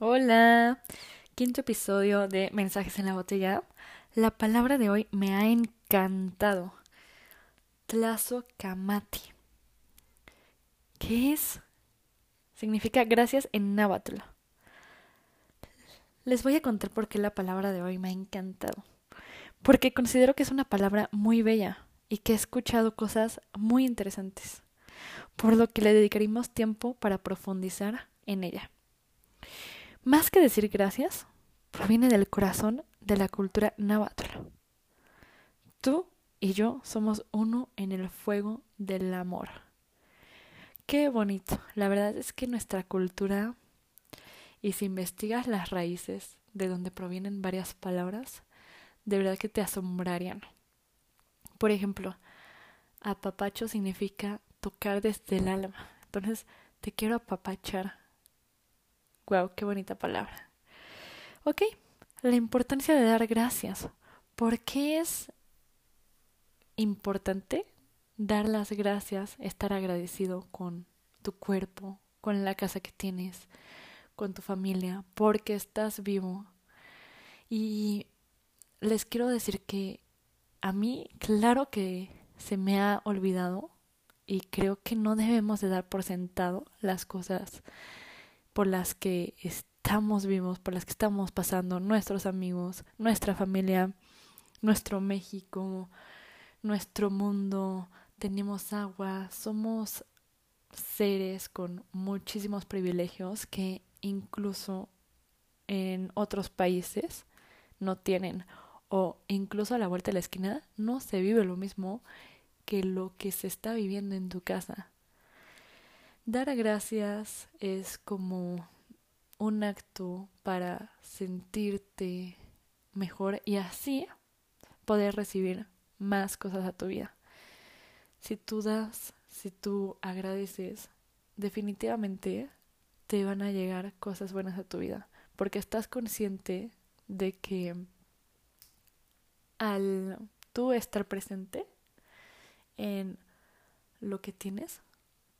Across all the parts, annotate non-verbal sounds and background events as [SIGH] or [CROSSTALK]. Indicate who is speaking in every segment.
Speaker 1: Hola, quinto episodio de Mensajes en la botella. La palabra de hoy me ha encantado. Tlazocamati. ¿Qué es? Significa gracias en náhuatl. Les voy a contar por qué la palabra de hoy me ha encantado. Porque considero que es una palabra muy bella y que he escuchado cosas muy interesantes. Por lo que le dedicaremos tiempo para profundizar en ella. Más que decir gracias, proviene del corazón de la cultura náhuatl. Tú y yo somos uno en el fuego del amor. Qué bonito. La verdad es que nuestra cultura, y si investigas las raíces de donde provienen varias palabras, de verdad que te asombrarían. Por ejemplo, apapacho significa tocar desde el alma. Entonces, te quiero apapachar Wow, qué bonita palabra. Ok, la importancia de dar gracias. ¿Por qué es importante dar las gracias, estar agradecido con tu cuerpo, con la casa que tienes, con tu familia, porque estás vivo? Y les quiero decir que a mí, claro que se me ha olvidado y creo que no debemos de dar por sentado las cosas por las que estamos vivos, por las que estamos pasando, nuestros amigos, nuestra familia, nuestro México, nuestro mundo, tenemos agua, somos seres con muchísimos privilegios que incluso en otros países no tienen o incluso a la vuelta de la esquina no se vive lo mismo que lo que se está viviendo en tu casa. Dar gracias es como un acto para sentirte mejor y así poder recibir más cosas a tu vida. Si tú das, si tú agradeces, definitivamente te van a llegar cosas buenas a tu vida, porque estás consciente de que al tú estar presente en lo que tienes,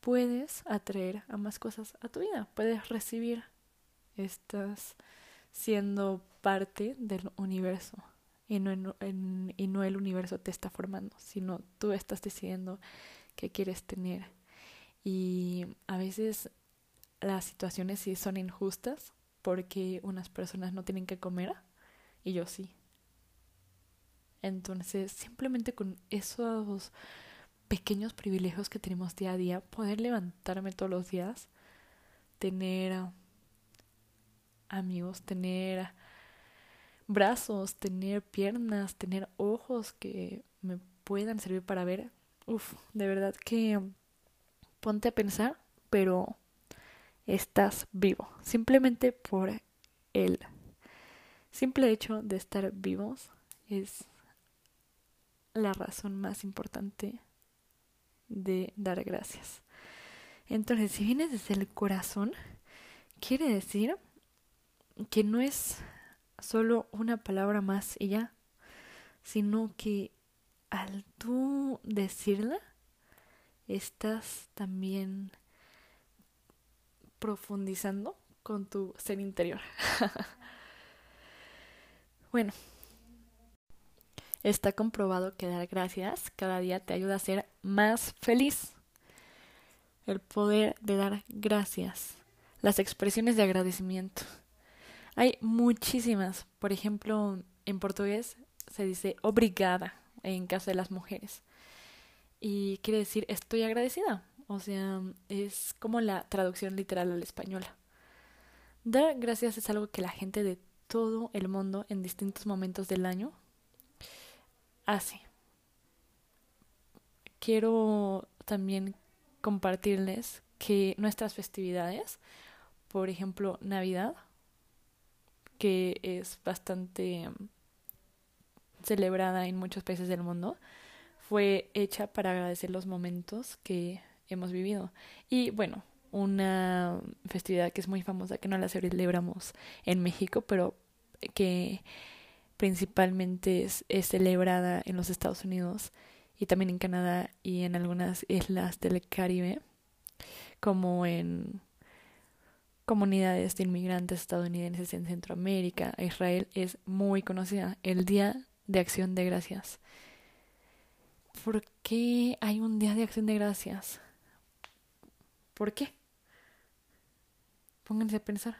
Speaker 1: puedes atraer a más cosas a tu vida, puedes recibir, estás siendo parte del universo y no, y no el universo te está formando, sino tú estás decidiendo qué quieres tener. Y a veces las situaciones sí son injustas porque unas personas no tienen que comer y yo sí. Entonces, simplemente con esos pequeños privilegios que tenemos día a día, poder levantarme todos los días, tener amigos, tener brazos, tener piernas, tener ojos que me puedan servir para ver. Uf, de verdad que ponte a pensar, pero estás vivo, simplemente por el simple hecho de estar vivos es la razón más importante de dar gracias. Entonces, si vienes desde el corazón, quiere decir que no es solo una palabra más y ya, sino que al tú decirla, estás también profundizando con tu ser interior. [LAUGHS] bueno, Está comprobado que dar gracias cada día te ayuda a ser más feliz. El poder de dar gracias. Las expresiones de agradecimiento. Hay muchísimas. Por ejemplo, en portugués se dice obrigada en caso de las mujeres. Y quiere decir estoy agradecida. O sea, es como la traducción literal al español. Dar gracias es algo que la gente de todo el mundo en distintos momentos del año así. Quiero también compartirles que nuestras festividades, por ejemplo, Navidad, que es bastante celebrada en muchos países del mundo, fue hecha para agradecer los momentos que hemos vivido. Y bueno, una festividad que es muy famosa, que no la celebramos en México, pero que principalmente es, celebrada en los Estados Unidos y también en Canadá y en algunas islas del Caribe, como en comunidades de inmigrantes estadounidenses en Centroamérica Israel es muy conocida, el Día de Acción de Gracias. ¿Por qué hay un Día de Acción de Gracias? ¿Por qué? Pónganse a pensar.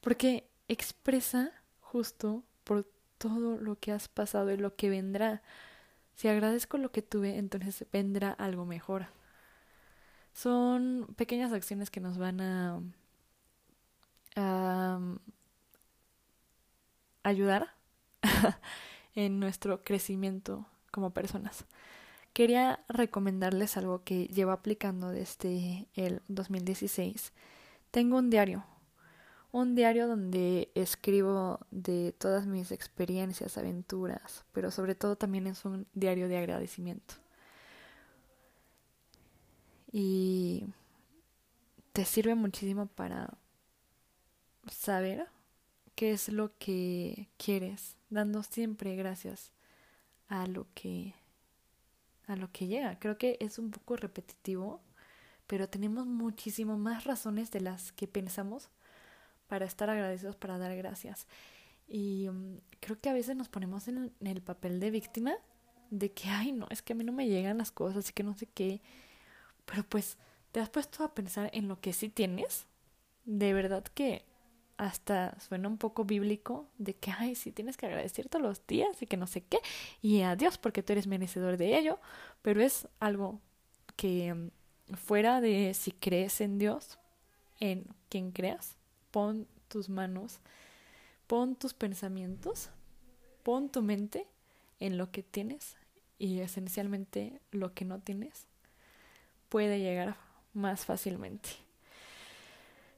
Speaker 1: Porque expresa justo por todo lo que has pasado y lo que vendrá. Si agradezco lo que tuve, entonces vendrá algo mejor. Son pequeñas acciones que nos van a ayudar [LAUGHS] en nuestro crecimiento como personas. Quería recomendarles algo que llevo aplicando desde el 2016. Tengo un diario, un diario donde escribo de todas mis experiencias, aventuras, pero sobre todo también es un diario de agradecimiento. Y te sirve muchísimo para saber qué es lo que quieres, dando siempre gracias a lo que a lo que llega. Creo que es un poco repetitivo, pero tenemos muchísimo más razones de las que pensamos para estar agradecidos, para dar gracias. Y um, creo que a veces nos ponemos en, en el papel de víctima de que, ay, no, es que a mí no me llegan las cosas y que no sé qué. Pero pues, ¿te has puesto a pensar en lo que sí tienes? De verdad que hasta suena un poco bíblico de que, ay, sí tienes que agradecer todos los días y que no sé qué, y a Dios porque tú eres merecedor de ello, pero es algo que mm, fuera de si crees en Dios, en quien creas, pon tus manos, pon tus pensamientos, pon tu mente en lo que tienes y esencialmente lo que no tienes puede llegar más fácilmente.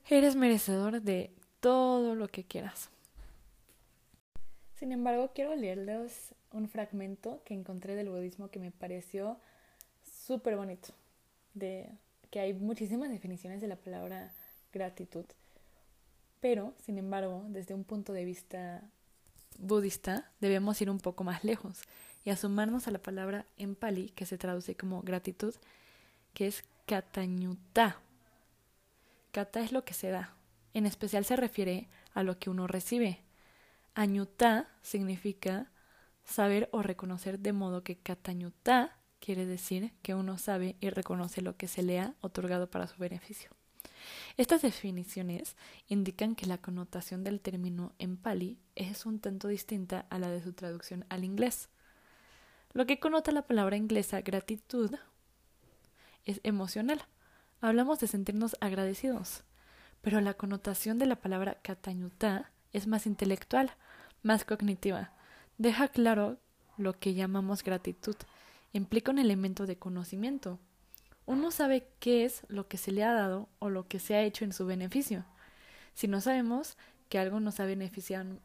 Speaker 1: Eres merecedor de todo lo que quieras. Sin embargo, quiero leerles un fragmento que encontré del budismo que me pareció súper bonito, de que hay muchísimas definiciones de la palabra gratitud, pero, sin embargo, desde un punto de vista budista, debemos ir un poco más lejos y asomarnos a la palabra en pali, que se traduce como gratitud, que es katanyuta. Kata es lo que se da, en especial se refiere a lo que uno recibe. Añutá significa saber o reconocer de modo que katañutá quiere decir que uno sabe y reconoce lo que se le ha otorgado para su beneficio. Estas definiciones indican que la connotación del término en pali es un tanto distinta a la de su traducción al inglés. Lo que connota la palabra inglesa gratitud es emocional. Hablamos de sentirnos agradecidos pero la connotación de la palabra katañutá es más intelectual, más cognitiva. Deja claro lo que llamamos gratitud. Implica un elemento de conocimiento. Uno sabe qué es lo que se le ha dado o lo que se ha hecho en su beneficio. Si no sabemos que algo nos ha beneficiado,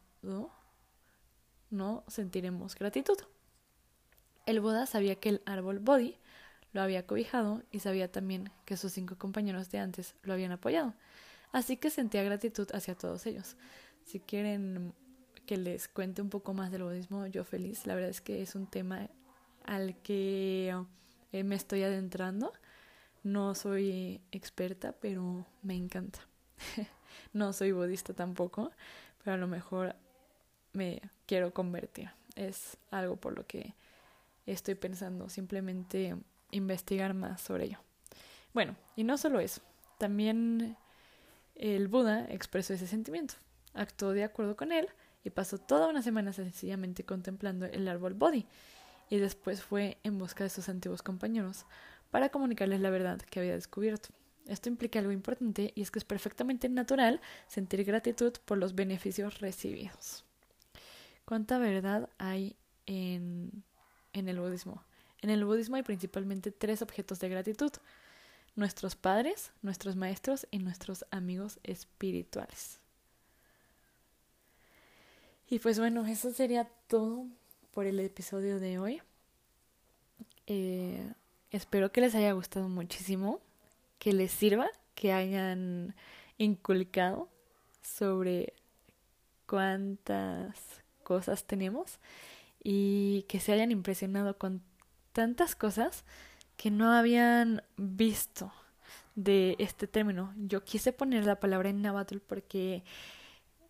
Speaker 1: no sentiremos gratitud. El Buda sabía que el árbol Bodhi lo había cobijado y sabía también que sus cinco compañeros de antes lo habían apoyado. Así que sentía gratitud hacia todos ellos. Si quieren que les cuente un poco más del budismo, yo feliz. La verdad es que es un tema al que eh, me estoy adentrando. No soy experta, pero me encanta. [LAUGHS] no soy budista tampoco, pero a lo mejor me quiero convertir. Es algo por lo que estoy pensando, simplemente investigar más sobre ello. Bueno, y no solo eso, también el Buda expresó ese sentimiento, actuó de acuerdo con él y pasó toda una semana sencillamente contemplando el árbol Bodhi y después fue en busca de sus antiguos compañeros para comunicarles la verdad que había descubierto. Esto implica algo importante y es que es perfectamente natural sentir gratitud por los beneficios recibidos. ¿Cuánta verdad hay en, en el budismo? En el budismo hay principalmente tres objetos de gratitud nuestros padres, nuestros maestros y nuestros amigos espirituales. Y pues bueno, eso sería todo por el episodio de hoy. Eh, espero que les haya gustado muchísimo, que les sirva, que hayan inculcado sobre cuántas cosas tenemos y que se hayan impresionado con tantas cosas que no habían visto, de este término. Yo quise poner la palabra en náhuatl porque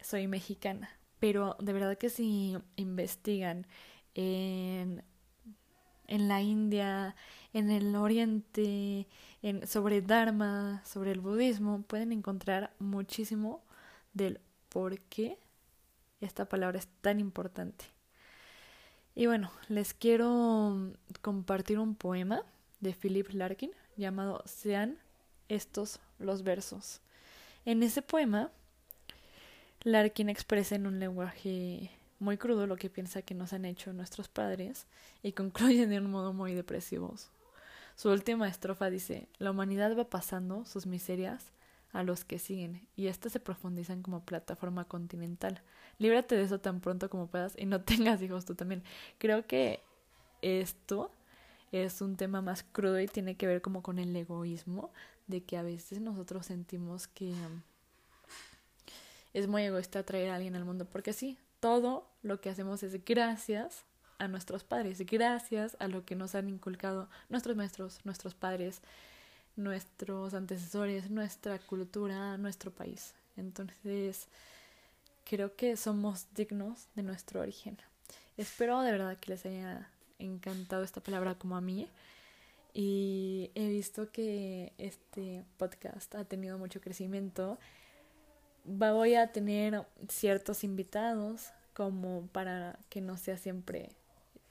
Speaker 1: soy mexicana, pero de verdad que si investigan en, en la India, en el Oriente, en, sobre Dharma, sobre el budismo, pueden encontrar muchísimo del por qué esta palabra es tan importante. Y bueno, les quiero compartir un poema de Philip Larkin llamado Sean estos los versos. En ese poema, Larkin expresa en un lenguaje muy crudo lo que piensa que nos han hecho nuestros padres y [LAUGHS] concluye de un modo muy depresivo. Su última estrofa dice, la humanidad va pasando sus miserias a los que siguen y éstas se profundizan como plataforma continental. Líbrate de eso tan pronto como puedas y no [LAUGHS] tengas hijos tú también. Creo que esto es un tema más crudo y tiene que ver como con el egoísmo, de que a veces nosotros sentimos que um, es muy egoísta traer a alguien al mundo, porque sí, todo lo que hacemos es gracias a nuestros padres, gracias a lo que nos han inculcado nuestros maestros, nuestros padres, nuestros antecesores, nuestra cultura, nuestro país. Entonces, creo que somos dignos de nuestro origen. Espero de verdad que les haya encantado esta palabra como a mí. Y he visto que este podcast ha tenido mucho crecimiento. Voy a tener ciertos invitados como para que no sea siempre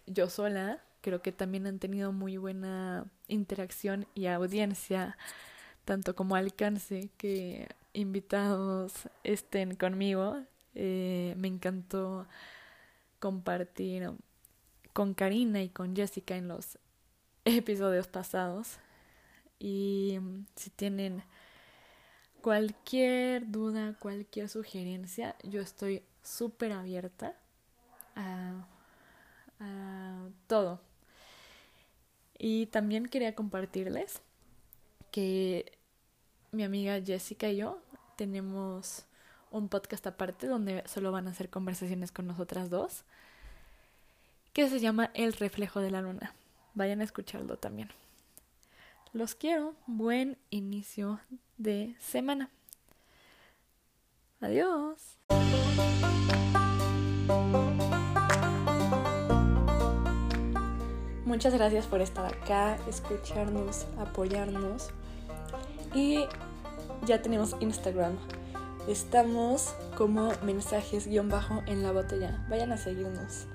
Speaker 1: yo sola. Creo que también han tenido muy buena interacción y audiencia, tanto como alcance que invitados estén conmigo. Eh, me encantó compartir con Karina y con Jessica en los episodios pasados. Y mm, si tienen cualquier duda, cualquier sugerencia, yo estoy súper abierta a, todo. Y también quería compartirles que mi amiga Jessica y yo tenemos un podcast aparte donde solo van a hacer conversaciones con nosotras dos que se llama El reflejo de la luna. Vayan a escucharlo también. Los quiero. Buen inicio de semana. Adiós. Muchas gracias por estar acá, escucharnos, apoyarnos. Y ya tenemos Instagram. Estamos como mensajes guion bajo en la botella. Vayan a seguirnos.